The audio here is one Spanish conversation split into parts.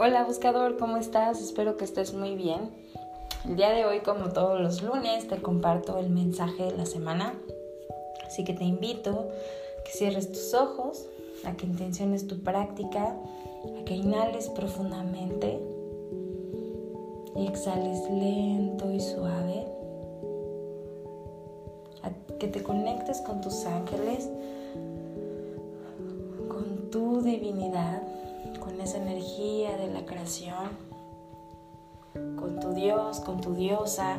Hola buscador, ¿cómo estás? Espero que estés muy bien. El día de hoy, como todos los lunes, te comparto el mensaje de la semana. Así que te invito a que cierres tus ojos, a que intenciones tu práctica, a que inhales profundamente y exhales lento y suave. A que te conectes con tus ángeles, con tu divinidad energía de la creación, con tu Dios, con tu diosa,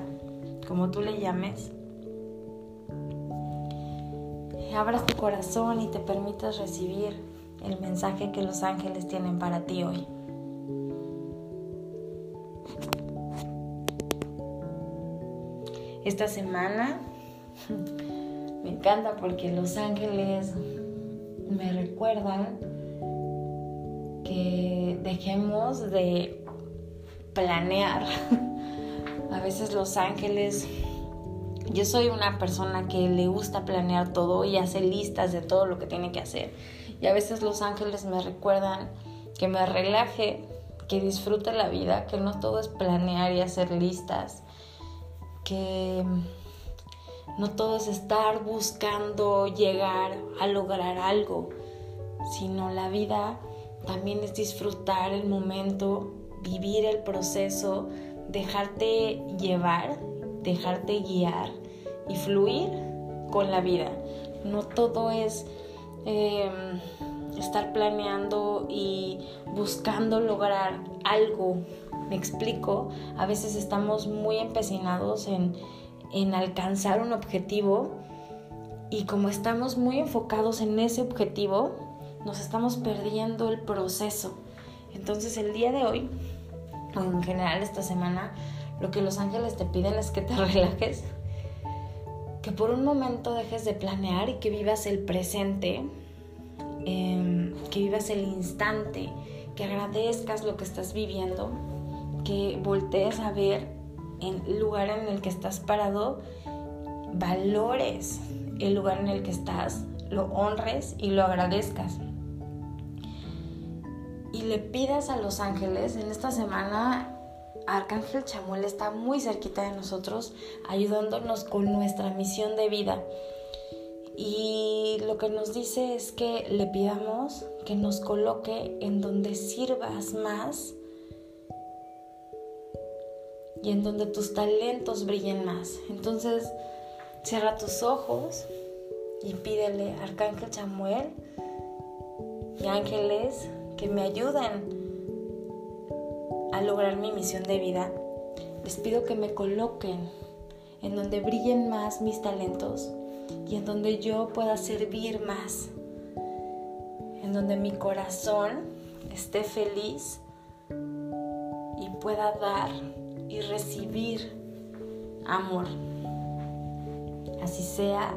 como tú le llames. Abras tu corazón y te permitas recibir el mensaje que los ángeles tienen para ti hoy. Esta semana me encanta porque los ángeles me recuerdan que dejemos de planear. A veces los ángeles, yo soy una persona que le gusta planear todo y hace listas de todo lo que tiene que hacer. Y a veces los ángeles me recuerdan que me relaje, que disfrute la vida, que no todo es planear y hacer listas, que no todo es estar buscando llegar a lograr algo, sino la vida también es disfrutar el momento, vivir el proceso, dejarte llevar, dejarte guiar y fluir con la vida. No todo es em, estar planeando y buscando lograr algo. Me explico, a veces estamos muy empecinados en, en alcanzar un objetivo y como estamos muy enfocados en ese objetivo, nos estamos perdiendo el proceso. Entonces el día de hoy, o en general esta semana, lo que los ángeles te piden es que te relajes, que por un momento dejes de planear y que vivas el presente, em, que vivas el instante, que agradezcas lo que estás viviendo, que voltees a ver el lugar en el que estás parado, valores el lugar en el que estás, lo honres y lo agradezcas y le pidas a los ángeles, en esta semana Arcángel Chamuel está muy cerquita de nosotros, ayudándonos con nuestra misión de vida. Y lo que nos dice es que le pidamos que nos coloque en donde sirvas más y en donde tus talentos brillen más. Entonces, cierra tus ojos y pídele, Arcángel Chamuel y ángeles, que me ayuden a lograr mi misión de vida, les pido que me coloquen en donde brillen más mis talentos y en donde yo pueda servir más, en donde mi corazón esté feliz y pueda dar y recibir amor. Así sea,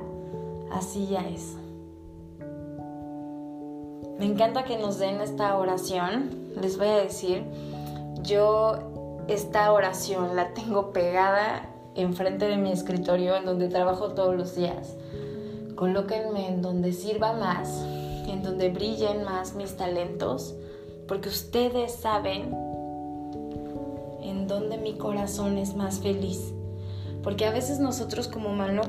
así ya es. Me encanta que nos den esta oración. Les voy a decir, yo esta oración la tengo pegada enfrente de mi escritorio en donde trabajo todos los días. Colóquenme en donde sirva más, en donde brillen más mis talentos, porque ustedes saben en donde mi corazón es más feliz. Porque a veces nosotros como humanos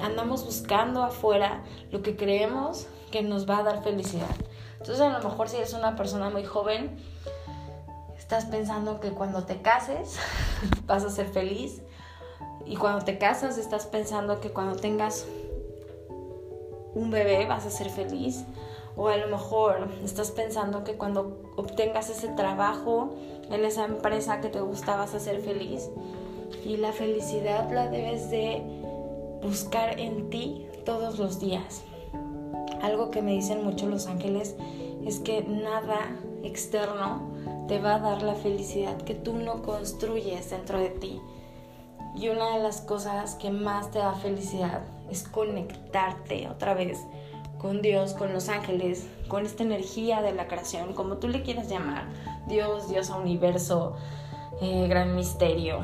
andamos buscando afuera lo que creemos que nos va a dar felicidad. Entonces a lo mejor si eres una persona muy joven, estás pensando que cuando te cases vas a ser feliz. Y cuando te casas estás pensando que cuando tengas un bebé vas a ser feliz. O a lo mejor estás pensando que cuando obtengas ese trabajo en esa empresa que te gusta vas a ser feliz. Y la felicidad la debes de buscar en ti todos los días. Algo que me dicen mucho los ángeles es que nada externo te va a dar la felicidad que tú no construyes dentro de ti. Y una de las cosas que más te da felicidad es conectarte otra vez con Dios, con los ángeles, con esta energía de la creación, como tú le quieras llamar, Dios, Dios universo, eh, gran misterio,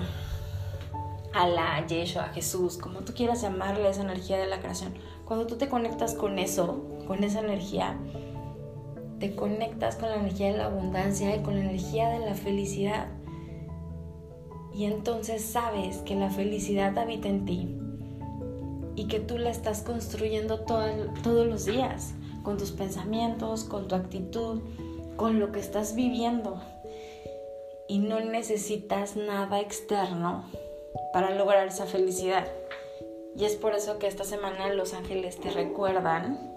la Yeshua, Jesús, como tú quieras llamarle esa energía de la creación. Cuando tú te conectas con eso, con esa energía, te conectas con la energía de la abundancia y con la energía de la felicidad. Y entonces sabes que la felicidad habita en ti y que tú la estás construyendo todos los días, con tus pensamientos, con tu actitud, con lo que estás viviendo. Y no necesitas nada externo para lograr esa felicidad. Y es por eso que esta semana los ángeles te recuerdan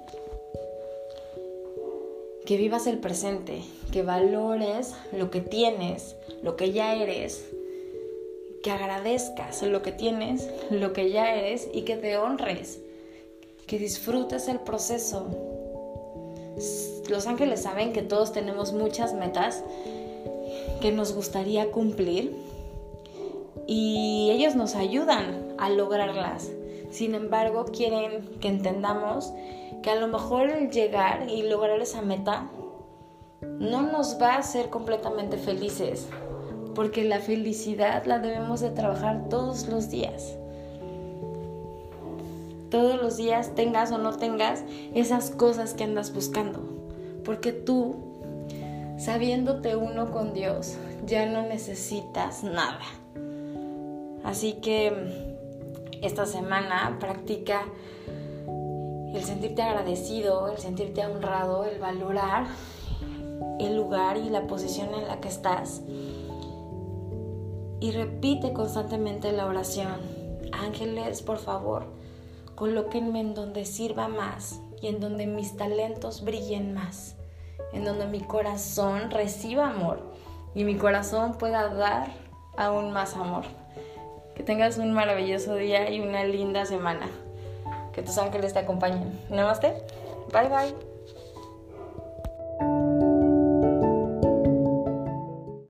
que vivas el presente, que valores lo que tienes, lo que ya eres, que agradezcas lo que tienes, lo que ya eres y que te honres, que disfrutes el proceso. Los ángeles saben que todos tenemos muchas metas que nos gustaría cumplir y ellos nos ayudan a lograrlas. Sin embargo, quieren que entendamos que a lo mejor el llegar y lograr esa meta no nos va a hacer completamente felices, porque la felicidad la debemos de trabajar todos los días. Todos los días tengas o no tengas esas cosas que andas buscando, porque tú, sabiéndote uno con Dios, ya no necesitas nada. Así que esta semana practica el sentirte agradecido, el sentirte honrado, el valorar el lugar y la posición en la que estás. Y repite constantemente la oración. Ángeles, por favor, colóquenme en donde sirva más y en donde mis talentos brillen más, en donde mi corazón reciba amor y mi corazón pueda dar aún más amor. Que tengas un maravilloso día y una linda semana. Que tus ángeles te acompañen. Namaste. Bye bye.